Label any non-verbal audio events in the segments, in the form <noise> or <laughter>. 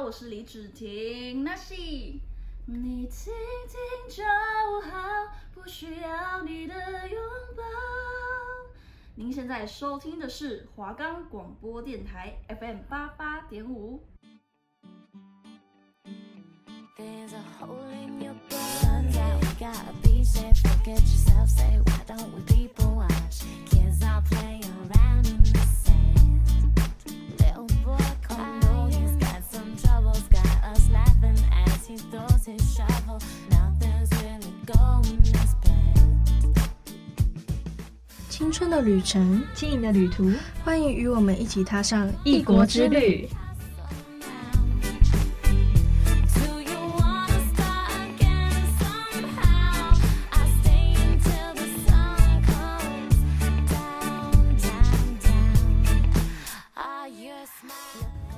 我是李芷婷。那是你听听就好，不需要你的拥抱。您现在收听的是华冈广播电台 FM 八八点五。春的旅程，轻盈的旅途，欢迎与我们一起踏上异国之旅。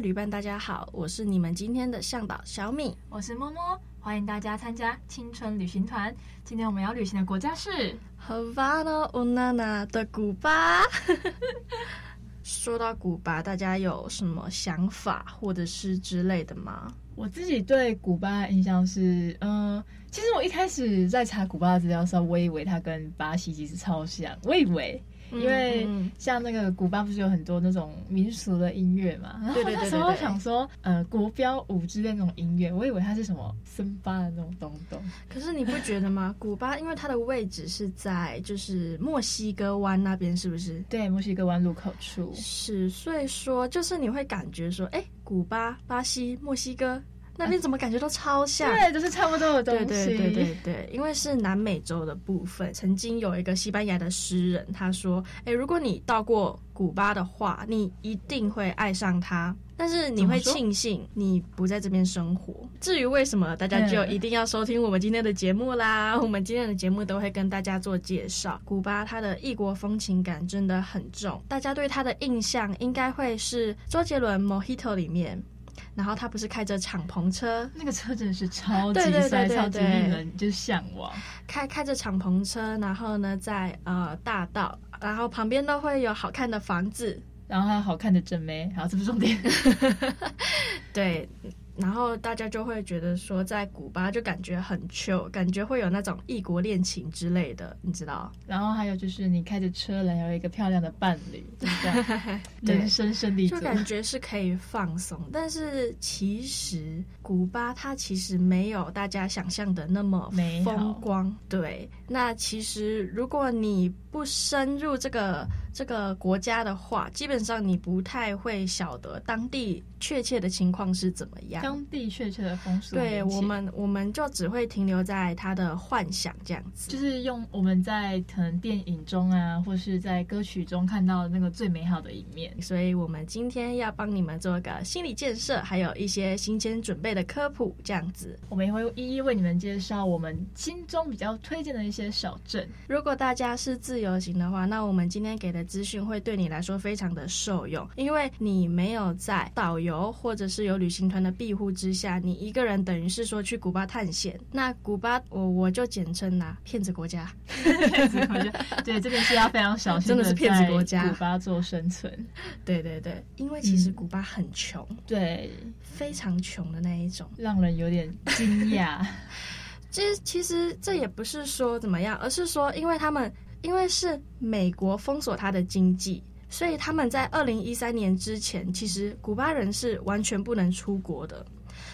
旅伴，大家好，我是你们今天的向导小米，我是摸摸，欢迎大家参加青春旅行团。今天我们要旅行的国家是 Havana Unana 的古巴。<laughs> 说到古巴，大家有什么想法或者是之类的吗？我自己对古巴的印象是，嗯、呃，其实我一开始在查古巴的资料的时候，我以为它跟巴西其实超像，我以为。因为像那个古巴不是有很多那种民俗的音乐嘛，然后那时候想说，呃，国标舞之类那种音乐，我以为它是什么森巴的那种东东。可是你不觉得吗？<laughs> 古巴因为它的位置是在就是墨西哥湾那边，是不是？对，墨西哥湾入口处。是，所以说就是你会感觉说，哎，古巴、巴西、墨西哥。那边怎么感觉都超像？对，就是差不多的东西。对对对对对，因为是南美洲的部分。曾经有一个西班牙的诗人，他说：“哎，如果你到过古巴的话，你一定会爱上它。但是你会庆幸你不在这边生活。至于为什么，大家就一定要收听我们今天的节目啦。我们今天的节目都会跟大家做介绍。古巴它的异国风情感真的很重，大家对它的印象应该会是周杰伦《Mojito》里面。”然后他不是开着敞篷车，那个车真的是超级帅，超级令人就是向往。开开着敞篷车，然后呢，在呃大道，然后旁边都会有好看的房子，然后还有好看的正妹，好，这不是重点。<laughs> <laughs> 对。然后大家就会觉得说，在古巴就感觉很 chill，感觉会有那种异国恋情之类的，你知道？然后还有就是你开着车来，有一个漂亮的伴侣，<laughs> 对不对？人生胜利，就感觉是可以放松。但是其实古巴它其实没有大家想象的那么风光。对，那其实如果你不深入这个这个国家的话，基本上你不太会晓得当地确切的情况是怎么样。当地确切的风俗，对我们，我们就只会停留在他的幻想这样子，就是用我们在可能电影中啊，或是在歌曲中看到的那个最美好的一面。所以，我们今天要帮你们做个心理建设，还有一些新鲜准备的科普，这样子，我们也会一一为你们介绍我们心中比较推荐的一些小镇。如果大家是自由行的话，那我们今天给的资讯会对你来说非常的受用，因为你没有在导游或者是有旅行团的庇护。之下，你一个人等于是说去古巴探险。那古巴，我我就简称呐，骗子国家。<laughs> 骗子国家，对，这边是要非常小心的，真的是骗子国家。古巴做生存，对对对，因为其实古巴很穷，嗯、对，非常穷的那一种，让人有点惊讶。<laughs> 其实其实这也不是说怎么样，而是说，因为他们因为是美国封锁他的经济。所以他们在二零一三年之前，其实古巴人是完全不能出国的。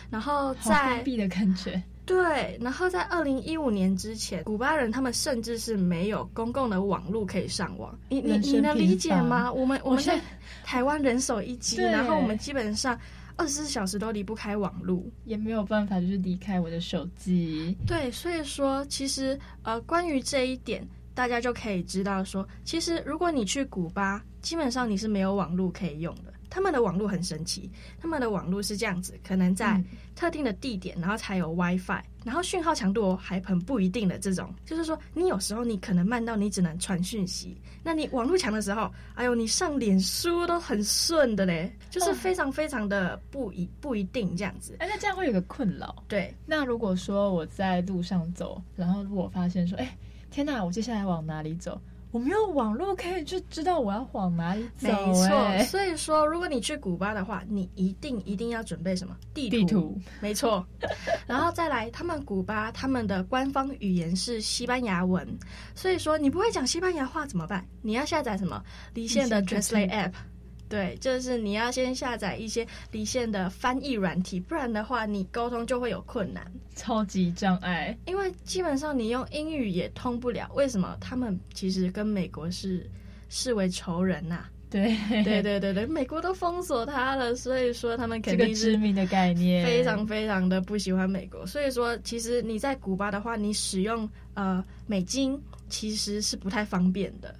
然后在封闭的感觉。对，然后在二零一五年之前，古巴人他们甚至是没有公共的网络可以上网。你你你能理解吗？我们我们在台湾人手一机，然后我们基本上二十四小时都离不开网络，也没有办法就是离开我的手机。对，所以说其实呃，关于这一点，大家就可以知道说，其实如果你去古巴，基本上你是没有网络可以用的。他们的网络很神奇，他们的网络是这样子，可能在特定的地点，然后才有 WiFi，然后讯号强度还很不一定的这种，就是说你有时候你可能慢到你只能传讯息，那你网络强的时候，哎呦，你上脸书都很顺的嘞，就是非常非常的不一不一定这样子。哎，那这样会有个困扰。对，那如果说我在路上走，然后如果发现说，哎，天哪，我接下来往哪里走？我没有网络可以就知道我要往哪里走。欸，没错，所以说如果你去古巴的话，你一定一定要准备什么地图？地图，没错。然后再来，他们古巴他们的官方语言是西班牙文，所以说你不会讲西班牙话怎么办？你要下载什么离线的 Translate App。对，就是你要先下载一些离线的翻译软体，不然的话你沟通就会有困难，超级障碍。因为基本上你用英语也通不了。为什么？他们其实跟美国是视为仇人呐、<laughs> 啊。对，对对对对，美国都封锁他了，所以说他们肯定是致命的概念，非常非常的不喜欢美国。所以说，其实你在古巴的话，你使用呃美金其实是不太方便的。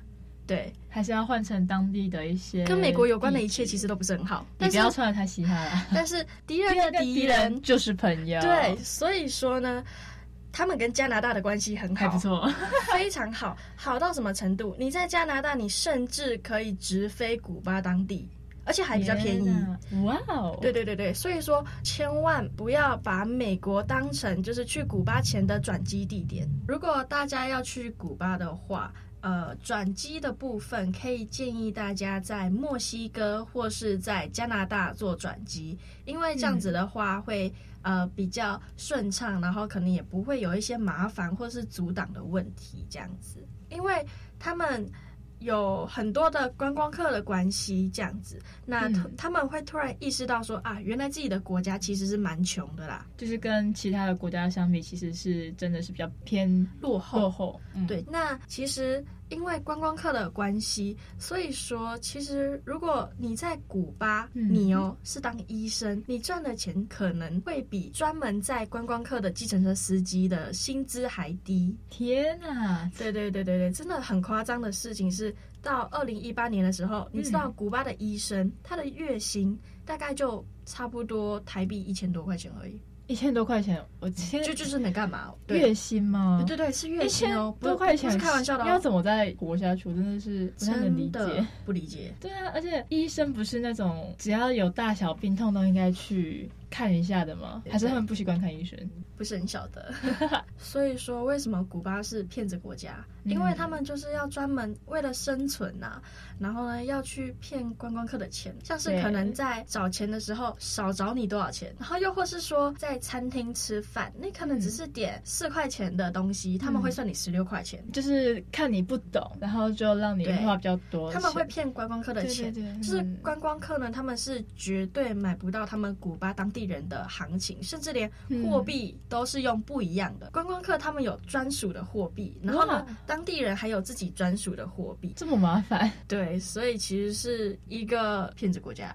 对，还是要换成当地的一些跟美国有关的一切，其实都不是很好。你不要穿得太嘻哈了。<laughs> 但是 <laughs> 敌人的敌人就是朋友。对，所以说呢，他们跟加拿大的关系很好，还不错，<laughs> 非常好，好到什么程度？你在加拿大，你甚至可以直飞古巴当地，而且还比较便宜。哇哦！对对对对，所以说千万不要把美国当成就是去古巴前的转机地点。如果大家要去古巴的话，呃，转机的部分可以建议大家在墨西哥或是在加拿大做转机，因为这样子的话会、呃比较顺畅，然后可能也不会有一些麻烦或是阻挡的问题，这样子，因为他们。有很多的观光客的关系，这样子，那他们会突然意识到说啊，原来自己的国家其实是蛮穷的啦，就是跟其他的国家相比，其实是真的是比较偏落后。落后，嗯、对，那其实。因为观光客的关系，所以说其实如果你在古巴，嗯、你哦是当医生，你赚的钱可能会比专门在观光客的计程车司机的薪资还低。天哪！对对对对对，真的很夸张的事情是，到二零一八年的时候，你知道古巴的医生、嗯、他的月薪大概就差不多台币一千多块钱而已。一千多块钱，我天，就就是能干嘛。月薪吗？对对对，是月薪哦，多块钱，不是开玩笑的。要怎么再活下去？我真的是不太能理解，不理解。对啊，而且医生不是那种只要有大小病痛都应该去看一下的吗？还是他们不习惯看医生？不是很晓得。<laughs> 所以说，为什么古巴是骗子国家？因为他们就是要专门为了生存呐、啊，然后呢要去骗观光客的钱，像是可能在找钱的时候少找你多少钱，然后又或是说在餐厅吃饭，你可能只是点四块钱的东西，他们会算你十六块钱，就是看你不懂，然后就让你花比较多。他们会骗观光客的钱，对对对，就是观光客呢，他们是绝对买不到他们古巴当地人的行情，甚至连货币都是用不一样的。观光客他们有专属的货币，然后呢，当地人还有自己专属的货币，这么麻烦？对，所以其实是一个骗子国家。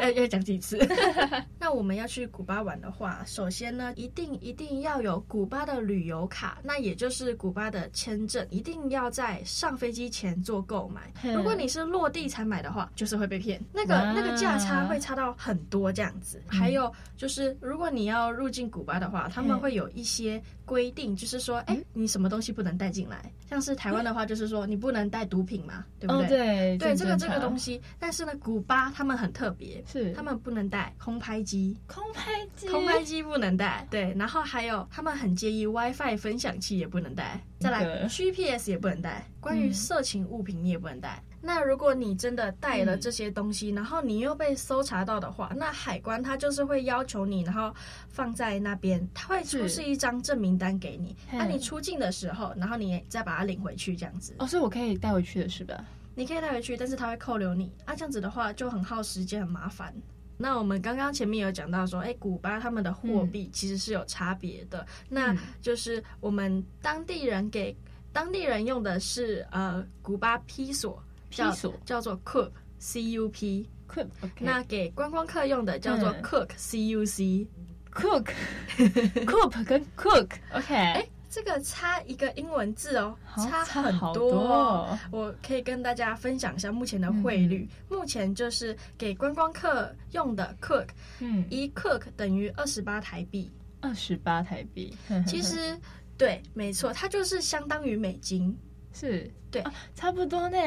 要要讲几次？<laughs> 那我们要去古巴玩的话，首先呢，一定一定要有古巴的旅游卡，那也就是古巴的签证，一定要在上飞机前做购买。如果你是落地才买的话，就是会被骗，那个那个价差会差到很多这样子。还有就是，如果你要入境古巴的话，他们会有一些规定，就是说，哎，你什么东西不能带进来？像是台湾的话，就是说你不能带毒品嘛，对不对？哦、对对，这个这个东西。但是呢，古巴他们很特别，是他们不能带空拍机，空拍机，空拍机不能带。对，然后还有他们很介意 WiFi 分享器也不能带，再来 GPS 也不能带，关于色情物品你也不能带。嗯那如果你真的带了这些东西，嗯、然后你又被搜查到的话，那海关他就是会要求你，然后放在那边，他会出示一张证明单给你。那你出境的时候，然后你再把它领回去，这样子。哦，所以我可以带回去的是吧？你可以带回去，但是他会扣留你。啊，这样子的话就很耗时间，很麻烦。那我们刚刚前面有讲到说，哎，古巴他们的货币其实是有差别的，嗯、那就是我们当地人给当地人用的是呃古巴披索，披索？叫做 Cup C U P Cup，那给观光客用的叫做 Cook C U C Cook <laughs> Cook 跟 Cook，OK。这个差一个英文字哦，差很多。我可以跟大家分享一下目前的汇率。嗯、目前就是给观光客用的 cook，嗯，一 cook 等于二十八台币。二十八台币，<laughs> 其实对，没错，它就是相当于美金。是对、啊，差不多呢，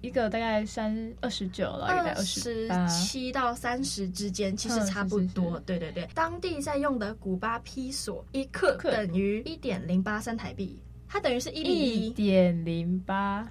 一个大概三二十九了，一百二十七到三十之间，其实差不多。对对对，当地在用的古巴披索一克等于一点零八三台币，它等于是一比一点零八。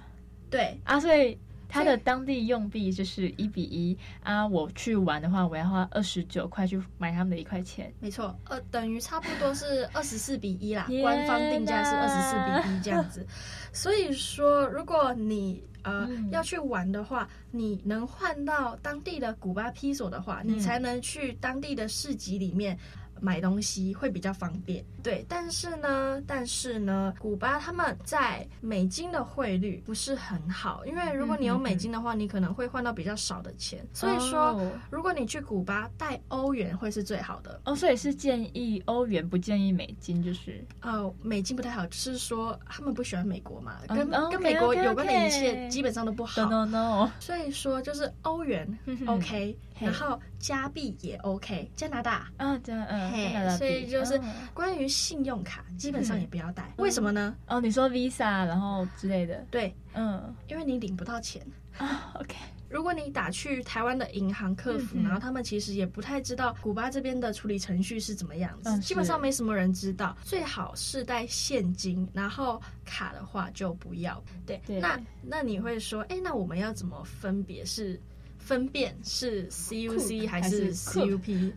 对啊，所以。它的当地用币就是一比一啊！我去玩的话，我要花二十九块去买他们的一块钱。没错，呃，等于差不多是二十四比一啦。官方定价是二十四比一这样子。所以说，如果你呃、嗯、要去玩的话，你能换到当地的古巴披索的话，你才能去当地的市集里面。买东西会比较方便，对，但是呢，但是呢，古巴他们在美金的汇率不是很好，因为如果你有美金的话，嗯、你可能会换到比较少的钱，所以说，哦、如果你去古巴带欧元会是最好的。哦，所以是建议欧元，不建议美金，就是。哦，美金不太好，就是说他们不喜欢美国嘛，跟、哦、跟美国有关的一切基本上都不好，no no，所以说就是欧元 OK。然后加币也 OK，加拿大啊，加嗯，嘿，所以就是关于信用卡，基本上也不要带。为什么呢？哦，你说 Visa 然后之类的，对，嗯，因为你领不到钱啊。OK，如果你打去台湾的银行客服，然后他们其实也不太知道古巴这边的处理程序是怎么样子，基本上没什么人知道。最好是带现金，然后卡的话就不要。对，那那你会说，哎，那我们要怎么分别是？分辨是 C U C 还是 C U P？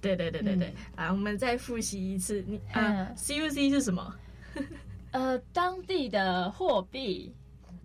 对对对对对，啊、嗯，我们再复习一次，你啊、呃、，C U C 是什么？<laughs> 呃，当地的货币。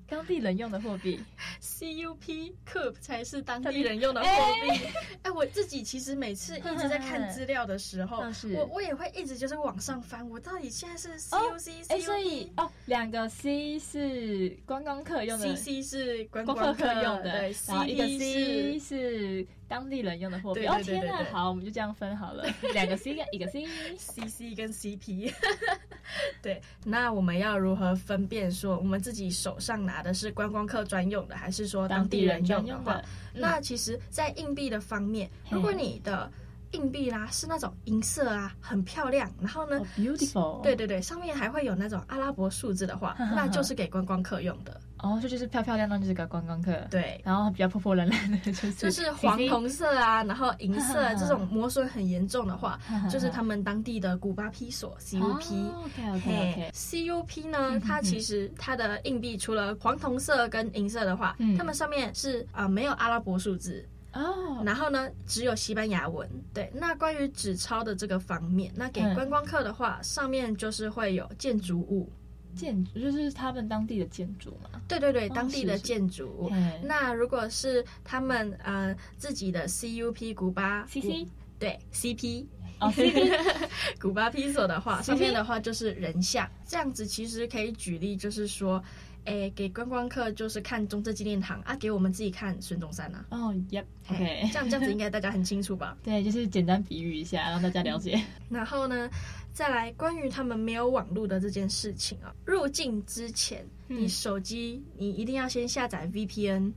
当地人用的货币，CUP CUP 才是当地人用的货币。哎、欸，我自己其实每次一直在看资料的时候，我我也会一直就是往上翻，我到底现在是 CUC、哦、CUP？所以哦，两个 C 是观光客用的，CC 是观光客用的，对，然后一个 C 是。当地人用的货币哦，天哪！好，我们就这样分好了，<laughs> 两个 C 跟一个 C，CC 跟 CP。<laughs> 对，那我们要如何分辨说我们自己手上拿的是观光客专用的，还是说当地人用的话？那其实，在硬币的方面，如果你的硬币啦是那种银色啊，很漂亮，然后呢，beautiful，对对对，上面还会有那种阿拉伯数字的话，那就是给观光客用的。哦，这就是漂漂亮亮，就是个观光客。对，然后比较破破烂烂的，就是就是黄铜色啊，然后银色这种磨损很严重的话，就是他们当地的古巴披索 CUP。OK OK OK。CUP 呢，它其实它的硬币除了黄铜色跟银色的话，它们上面是啊没有阿拉伯数字哦，然后呢只有西班牙文。对，那关于纸钞的这个方面，那给观光客的话，上面就是会有建筑物。建筑就是他们当地的建筑嘛？对对对，当地的建筑。哦、那如果是他们呃自己的 CUP 古巴 CC 对 CP 哦 CP <laughs> 古巴披索的话，上面的话就是人像。这样子其实可以举例，就是说，哎，给观光客就是看中正纪念堂啊，给我们自己看孙中山啊。哦，Yep，OK，这样这样子应该大家很清楚吧？<laughs> 对，就是简单比喻一下，让大家了解。<laughs> 然后呢？再来，关于他们没有网络的这件事情啊，入境之前，你手机你一定要先下载 VPN。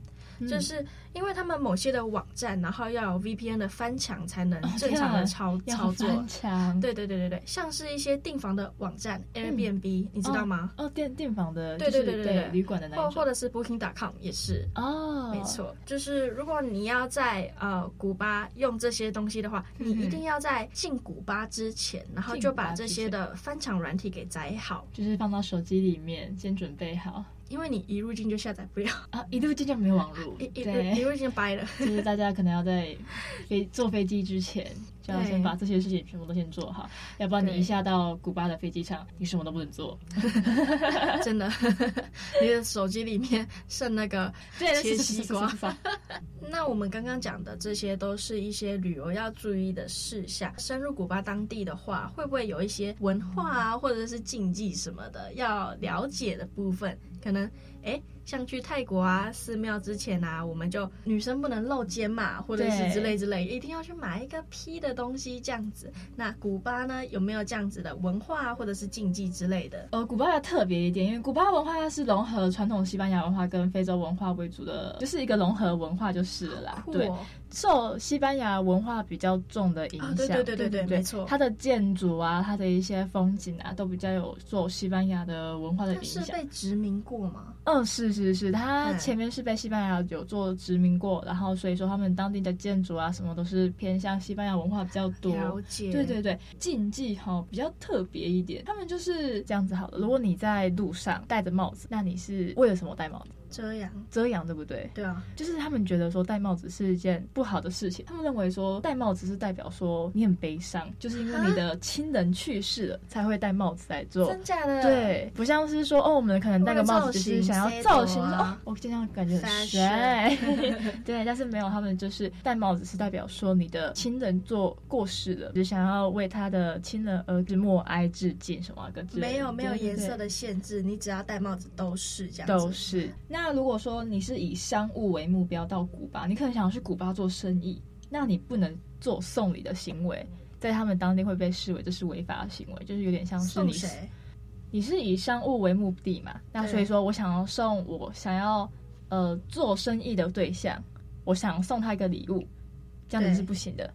就是因为他们某些的网站，然后要有 VPN 的翻墙才能正常的操、oh, 操作。翻墙。对对对对对，像是一些订房的网站、嗯、Airbnb，你知道吗？哦，订订房的，对对对对对，旅馆的那种。或或者是 Booking.com 也是。哦，oh. 没错，就是如果你要在呃古巴用这些东西的话，你一定要在进古巴之前，然后就把这些的翻墙软体给载好，就是放到手机里面先准备好。因为你一入境就下载不了啊，一入境就没有网络，<laughs> 一一入境就掰了。<laughs> 就是大家可能要在飞坐飞机之前就要先把这些事情全部都先做好，要不然你一下到古巴的飞机场，你什么都不能做。<laughs> 真的，你的手机里面剩那个切西瓜。那我们刚刚讲的这些都是一些旅游要注意的事项。深入古巴当地的话，会不会有一些文化啊，或者是禁忌什么的要了解的部分？可能，哎。像去泰国啊，寺庙之前啊，我们就女生不能露肩嘛，或者是之类之类，一定要去买一个披的东西这样子。那古巴呢，有没有这样子的文化或者是禁忌之类的？呃，古巴要特别一点，因为古巴文化它是融合传统西班牙文化跟非洲文化为主的，就是一个融合文化就是了啦。哦、对，受西班牙文化比较重的影响，哦、对对对对对，没错。它的建筑啊，它的一些风景啊，都比较有受西班牙的文化的影响。是被殖民过吗？嗯，是。是是，它前面是被西班牙有做殖民过，然后所以说他们当地的建筑啊什么都是偏向西班牙文化比较多。了解。对对对，禁忌哈比较特别一点，他们就是这样子好了。如果你在路上戴着帽子，那你是为了什么戴帽子？遮阳，遮阳对不对？对啊，就是他们觉得说戴帽子是一件不好的事情。他们认为说戴帽子是代表说你很悲伤，就是因为你的亲人去世了才会戴帽子来做。真假的？对，不像是说哦，我们可能戴个帽子就是想要造型，哦，我这样感觉很帅。<laughs> 对，但是没有，他们就是戴帽子是代表说你的亲人做过世了，只想要为他的亲人而默哀致敬什么的。没有没有颜色的限制，你只要戴帽子都是这样。都是那。那如果说你是以商务为目标到古巴，你可能想要去古巴做生意，那你不能做送礼的行为，在他们当地会被视为这是违法的行为，就是有点像是你是你是以商务为目的嘛？那所以说我想要送我想要呃做生意的对象，我想送他一个礼物，这样子是不行的。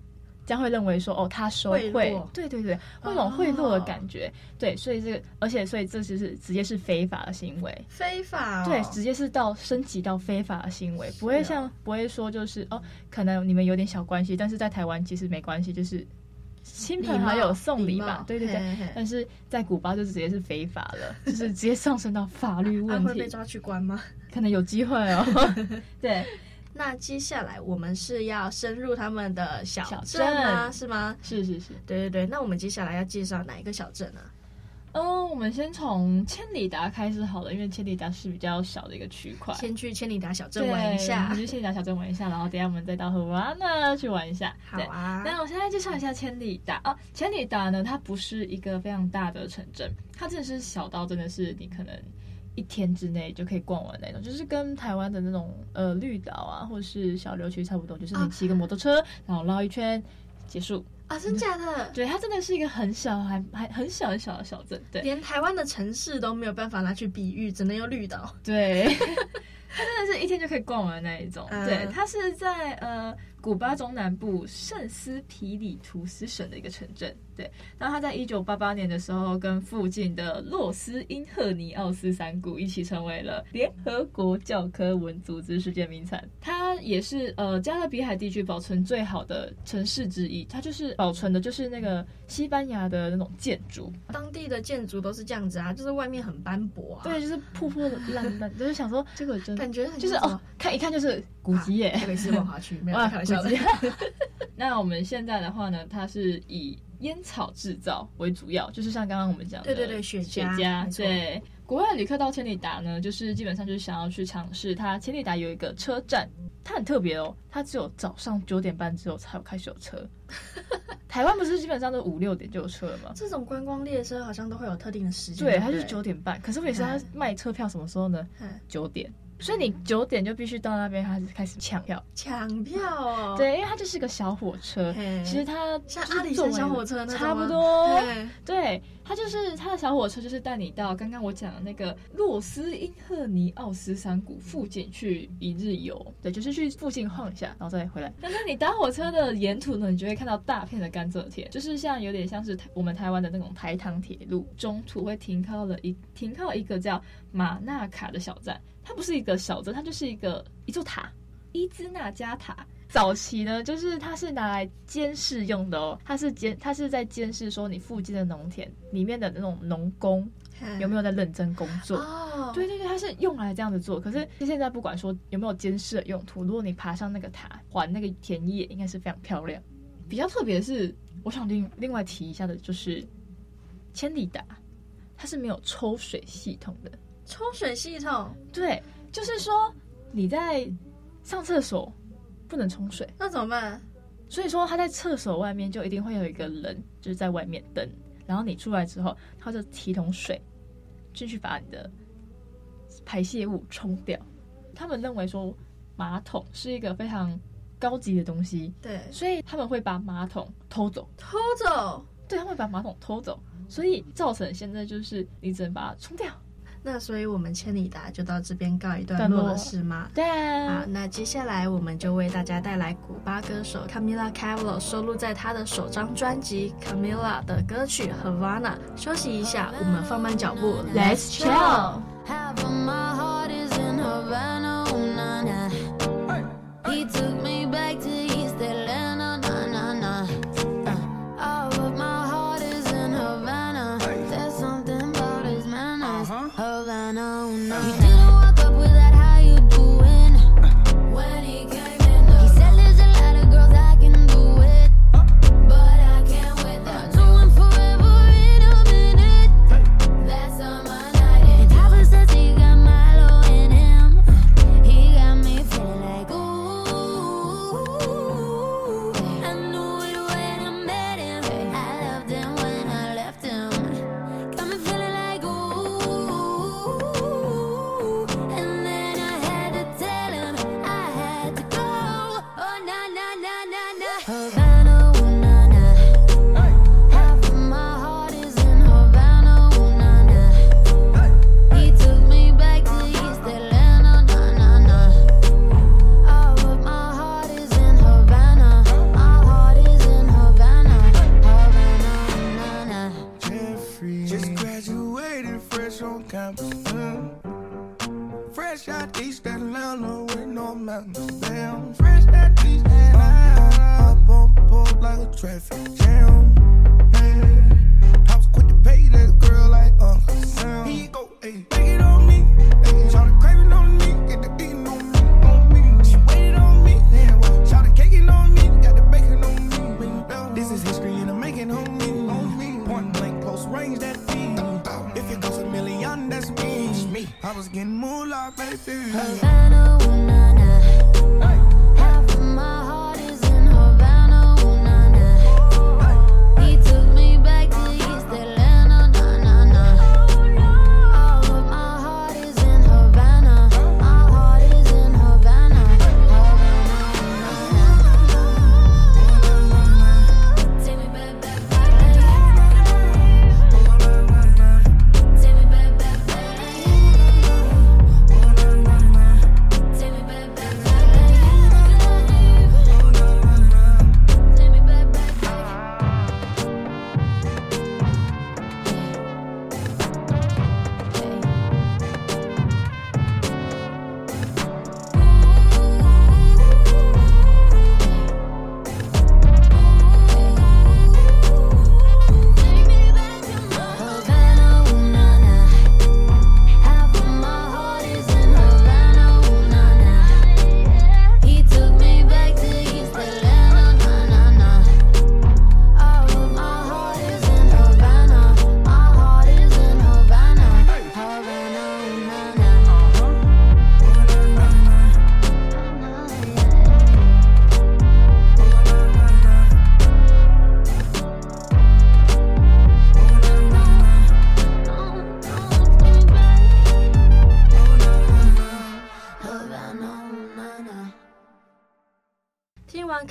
将会认为说哦，他收贿，对对对，会有种贿赂的感觉，哦、对，所以这个，而且所以这就是直接是非法的行为，非法、哦，对，直接是到升级到非法的行为，不会像、哦、不会说就是哦，可能你们有点小关系，但是在台湾其实没关系，就是亲朋好友送礼吧，对对对，嘿嘿但是在古巴就直接是非法了，<laughs> 就是直接上升到法律问题，啊、会被抓去关吗？可能有机会哦，<laughs> 对。那接下来我们是要深入他们的小镇吗？是吗？是是是，对对对。那我们接下来要介绍哪一个小镇呢？嗯，我们先从千里达开始好了，因为千里达是比较小的一个区块。先去千里达小镇玩一下，去千里达小镇玩一下，然后等下我们再到荷瓦那去玩一下。好啊。那我现在介绍一下千里达啊，千里达呢，它不是一个非常大的城镇，它真的是小到真的是你可能。一天之内就可以逛完那种，就是跟台湾的那种呃绿岛啊，或者是小琉球差不多，就是你骑个摩托车，啊、然后绕一圈结束啊，真假的？对，它真的是一个很小，还还很小很小的小镇，对，连台湾的城市都没有办法拿去比喻，只能用绿岛。对，<laughs> 它真的是一天就可以逛完那一种。嗯、对，它是在呃。古巴中南部圣斯皮里图斯省的一个城镇，对。那他在一九八八年的时候，跟附近的洛斯因赫尼奥斯山谷一起成为了联合国教科文组织世界名产。它也是呃加勒比海地区保存最好的城市之一。它就是保存的就是那个西班牙的那种建筑，当地的建筑都是这样子啊，就是外面很斑驳啊，对，就是破破烂烂，就是想说这个真感觉就是哦，<laughs> 看一看就是古迹耶，<laughs> <laughs> 特别是万华区，没有开玩笑。那我们现在的话呢，它是以烟草制造为主要，就是像刚刚我们讲的，对对对，雪雪茄。对，国外旅客到千里达呢，就是基本上就是想要去尝试它。千里达有一个车站，它很特别哦，它只有早上九点半之后才有开始有车。台湾不是基本上都五六点就有车了吗？<laughs> 这种观光列车好像都会有特定的时间。对，它就是九点半。可是为什么它卖车票什么时候呢？九点。所以你九点就必须到那边，开始开始抢票。抢票哦，对，因为它就是个小火车。其实它像阿里山小火车那差不多。对，它就是它的小火车，就是带你到刚刚我讲的那个洛斯因赫尼奥斯山谷附近去一日游。对，就是去附近晃一下，然后再回来。但是你搭火车的沿途呢，你就会看到大片的甘蔗田，就是像有点像是我们台湾的那种台糖铁路，中途会停靠了一停靠一个叫马纳卡的小站。它不是一个小镇，它就是一个一座塔，伊兹纳加塔。早期呢，就是它是拿来监视用的哦，它是监，它是在监视说你附近的农田里面的那种农工有没有在认真工作。哦，对对对，它是用来这样子做。可是现在不管说有没有监视的用途，如果你爬上那个塔环那个田野，应该是非常漂亮。比较特别的是，我想另另外提一下的就是千里达，它是没有抽水系统的。抽水系统？对，就是说你在上厕所不能冲水，那怎么办？所以说他在厕所外面就一定会有一个人，就是在外面等，然后你出来之后，他就提桶水进去把你的排泄物冲掉。他们认为说马桶是一个非常高级的东西，对，所以他们会把马桶偷走，偷走，对，他们会把马桶偷走，所以造成现在就是你只能把它冲掉。那所以我们千里达就到这边告一段落了，是吗？对啊。好，那接下来我们就为大家带来古巴歌手 Camila Cabello 收录在他的首张专辑 Camila 的歌曲 Havana。休息一下，我们放慢脚步，Let's chill。Fresh out East Atlanta with no mountains. Damn, fresh out East Atlanta. Up on board like a traffic jam. Man, I was quick to pay that girl like Uncle Sam. was getting more like baby. Havana.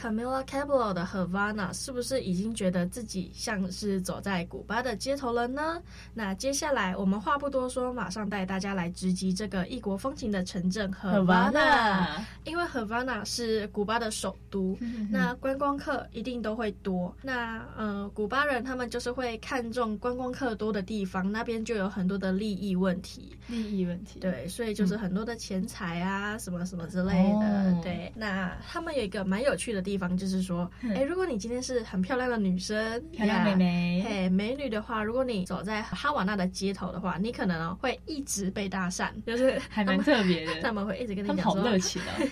Camila Cabello 的 Havana 是不是已经觉得自己像是走在古巴的街头了呢？那接下来我们话不多说，马上带大家来直击这个异国风情的城镇 Havana。因为 Havana 是古巴的首都，那观光客一定都会多。那呃，古巴人他们就是会看重观光客多的地方，那边就有很多的利益问题。利益问题，对，所以就是很多的钱财啊，什么什么之类的。对，那他们有一个蛮有趣的地地方就是说，哎、欸，如果你今天是很漂亮的女生，漂亮妹妹，嘿，美女的话，如果你走在哈瓦那的街头的话，你可能会一直被搭讪，就是还蛮特别的。<laughs> 他们会一直跟你讲说，好热情哦。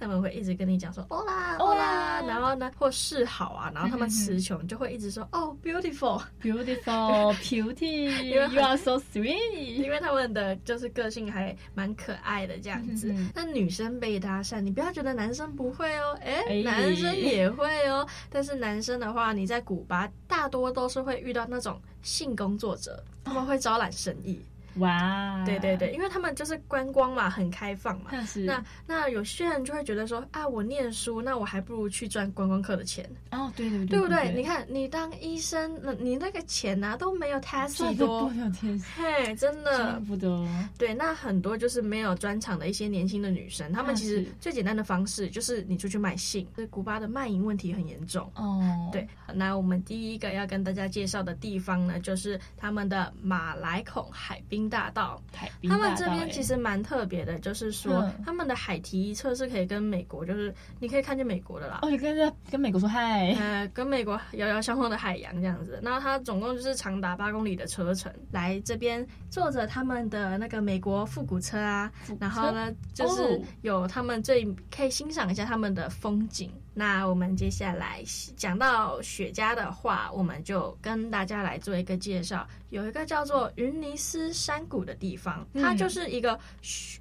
他们会一直跟你讲说，欧啦，欧啦，然后呢，或示好啊，然后他们词穷就会一直说，哦，beautiful，beautiful，beauty，you <laughs> <laughs> are so sweet，因为他们的就是个性还蛮可爱的这样子。那女生被搭讪，你不要觉得男生不会哦，哎、欸，男生也会哦。但是男生的话，你在古巴大多都是会遇到那种性工作者，他们会招揽生意。哇，对对对，因为他们就是观光嘛，很开放嘛。是那那有些人就会觉得说啊，我念书，那我还不如去赚观光客的钱。哦，对对对，对不对？你看，你当医生，你那个钱啊都没有 Tesla 多，嘿，真的不多。对，那很多就是没有专场的一些年轻的女生，她们其实最简单的方式就是你出去卖性。这古巴的卖淫问题很严重哦。对，那我们第一个要跟大家介绍的地方呢，就是他们的马来孔海滨大道，他们这边其实蛮特别的，就是说他们的海堤一侧是可以跟美国，就是你可以看见美国的啦。哦，你跟着跟美国说嗨，呃，跟美国遥遥相望的海洋这样子。然后它总共就是长达八公里的车程，来这边坐着他们的那个美国复古车啊，然后呢，就是有他们最可以欣赏一下他们的风景。那我们接下来讲到雪茄的话，我们就跟大家来做一个介绍。有一个叫做云尼斯山谷的地方，它就是一个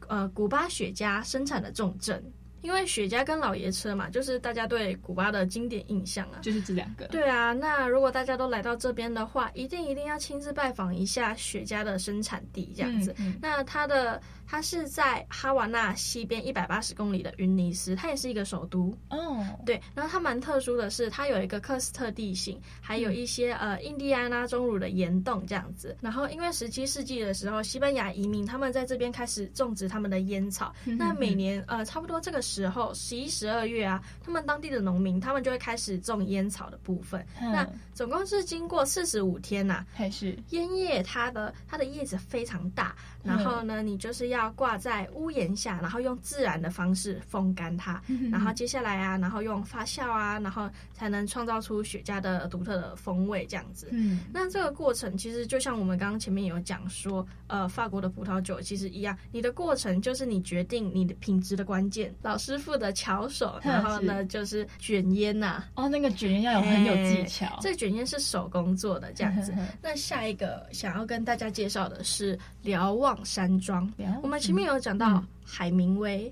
呃古巴雪茄生产的重镇。因为雪茄跟老爷车嘛，就是大家对古巴的经典印象啊，就是这两个。对啊，那如果大家都来到这边的话，一定一定要亲自拜访一下雪茄的生产地，这样子。嗯嗯、那它的它是在哈瓦那西边一百八十公里的云尼斯，它也是一个首都哦。对，然后它蛮特殊的是，它有一个喀斯特地形，还有一些、嗯、呃印第安纳钟乳的岩洞这样子。然后因为十七世纪的时候，西班牙移民他们在这边开始种植他们的烟草，嗯、那每年呃差不多这个时候十一、十二月啊，他们当地的农民他们就会开始种烟草的部分。嗯、那总共是经过四十五天呐、啊，还是烟叶它的它的叶子非常大，然后呢，你就是要挂在屋檐下，然后用自然的方式风干它，嗯、然后接下来啊，然后用发酵啊，然后才能创造出雪茄的独特的风味这样子。嗯，那这个过程其实就像我们刚刚前面有讲说，呃，法国的葡萄酒其实一样，你的过程就是你决定你的品质的关键。老师傅的巧手，<laughs> 然后呢就是卷烟呐、啊。哦，那个卷烟要有很有技巧。这卷烟是手工做的这样子。<laughs> 那下一个想要跟大家介绍的是瞭望山庄。我们前面有讲到海明威、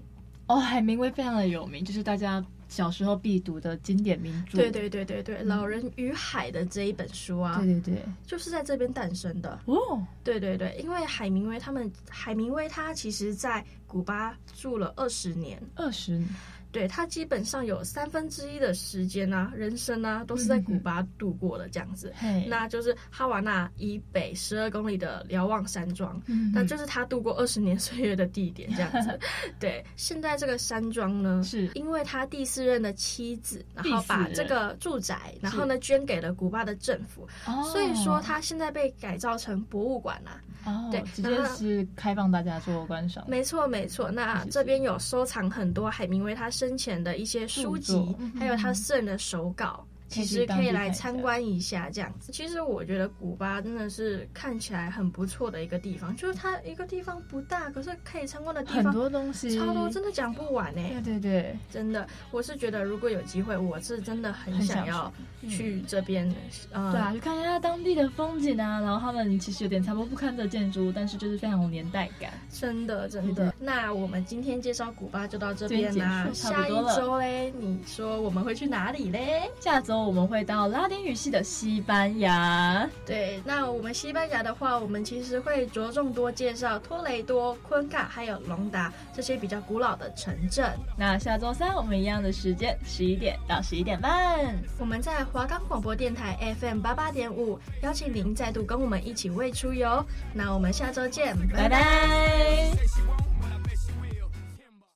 嗯、哦，海明威非常的有名，就是大家小时候必读的经典名著。对对对对对，《老人与海》的这一本书啊，对对对，就是在这边诞生的哦。对对对，因为海明威他们，海明威他其实在古巴住了二十年，二十年。对，他基本上有三分之一的时间啊，人生啊，都是在古巴度过的这样子。嗯、那就是哈瓦那以北十二公里的瞭望山庄，嗯、那就是他度过二十年岁月的地点这样子。<laughs> 对，现在这个山庄呢，是因为他第四任的妻子，然后把这个住宅，然后呢捐给了古巴的政府，所以说他现在被改造成博物馆啦、啊。哦，对，直接是开放大家做观赏。没错没错，那这边有收藏很多海明威他生前的一些书籍，还有他私人的手稿。其实可以来参观一下这样子。其实我觉得古巴真的是看起来很不错的一个地方，就是它一个地方不大，可是可以参观的地方很多东西，超多，真的讲不完呢。对对对，真的，我是觉得如果有机会，我是真的很想要去这边。嗯，对啊，去看一下当地的风景啊，然后他们其实有点残破不堪的建筑，但是就是非常有年代感。真的真的。那我们今天介绍古巴就到这边啦，下一周嘞，你说我们会去哪里嘞？下周。我们会到拉丁语系的西班牙。对，那我们西班牙的话，我们其实会着重多介绍托雷多、昆卡还有隆达这些比较古老的城镇。那下周三我们一样的时间，十一点到十一点半，我们在华冈广播电台 FM 八八点五，邀请您再度跟我们一起喂出游。那我们下周见，拜拜。拜拜。